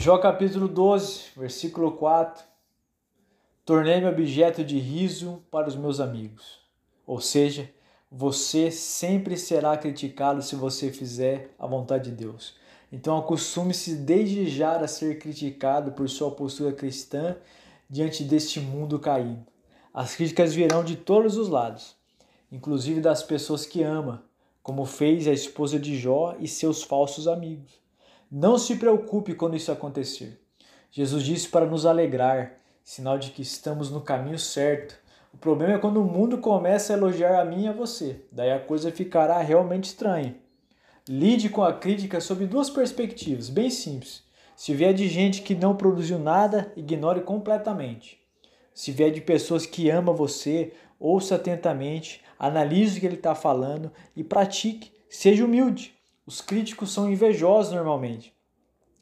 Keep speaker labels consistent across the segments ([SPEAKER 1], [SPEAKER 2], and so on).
[SPEAKER 1] Jó capítulo 12, versículo 4. Tornei-me objeto de riso para os meus amigos. Ou seja, você sempre será criticado se você fizer a vontade de Deus. Então acostume-se desde já a ser criticado por sua postura cristã diante deste mundo caído. As críticas virão de todos os lados, inclusive das pessoas que ama, como fez a esposa de Jó e seus falsos amigos. Não se preocupe quando isso acontecer. Jesus disse para nos alegrar, sinal de que estamos no caminho certo. O problema é quando o mundo começa a elogiar a mim e a você. Daí a coisa ficará realmente estranha. Lide com a crítica sob duas perspectivas, bem simples. Se vier de gente que não produziu nada, ignore completamente. Se vier de pessoas que amam você, ouça atentamente, analise o que ele está falando e pratique. Seja humilde. Os críticos são invejosos normalmente.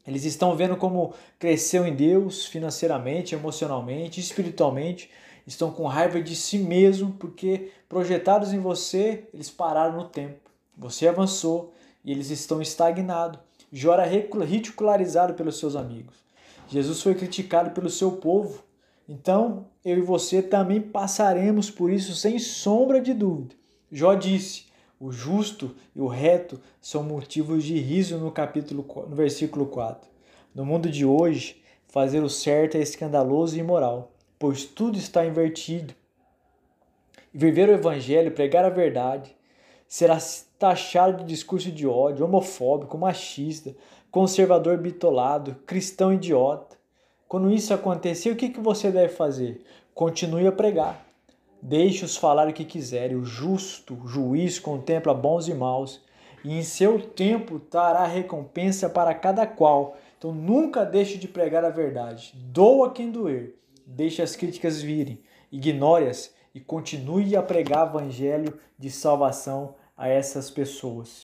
[SPEAKER 1] Eles estão vendo como cresceu em Deus financeiramente, emocionalmente, espiritualmente. Estão com raiva de si mesmo porque projetados em você, eles pararam no tempo. Você avançou e eles estão estagnados. Jó era ridicularizado pelos seus amigos. Jesus foi criticado pelo seu povo. Então, eu e você também passaremos por isso sem sombra de dúvida. Jó disse: o justo e o reto são motivos de riso no capítulo no versículo 4. No mundo de hoje, fazer o certo é escandaloso e imoral, pois tudo está invertido. Viver o evangelho, pregar a verdade, será taxado de discurso de ódio, homofóbico, machista, conservador bitolado, cristão idiota. Quando isso acontecer, o que você deve fazer? Continue a pregar Deixe-os falar o que quiserem. O justo juiz contempla bons e maus, e em seu tempo dará recompensa para cada qual. Então nunca deixe de pregar a verdade. Doa quem doer. Deixe as críticas virem. Ignore-as e continue a pregar o evangelho de salvação a essas pessoas.